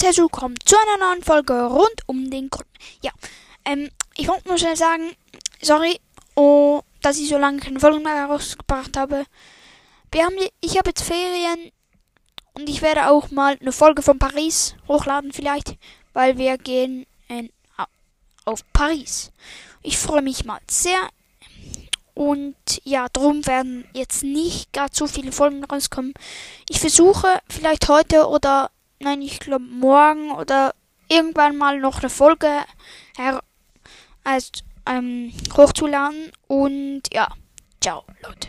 herzlich willkommen zu einer neuen Folge rund um den Grund. Ja, ähm, ich wollte nur schnell sagen, sorry, oh, dass ich so lange keine Folgen mehr herausgebracht habe. Wir haben, ich habe jetzt Ferien und ich werde auch mal eine Folge von Paris hochladen vielleicht, weil wir gehen in, auf Paris. Ich freue mich mal sehr. Und ja, darum werden jetzt nicht gar zu viele Folgen rauskommen. Ich versuche vielleicht heute oder nein, ich glaube morgen oder irgendwann mal noch eine Folge her als, ähm, hochzuladen. Und ja, ciao, Leute.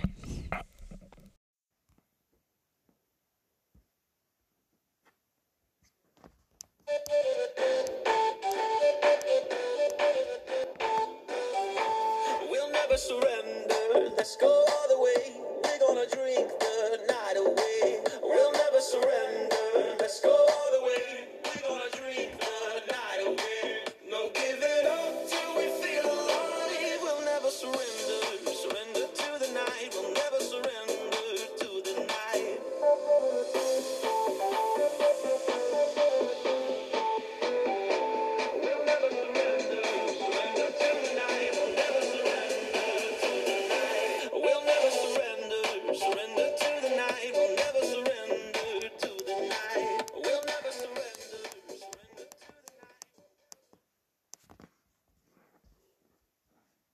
We'll never surrender. Let's go all the way. We're gonna drink the I will never surrender to the night.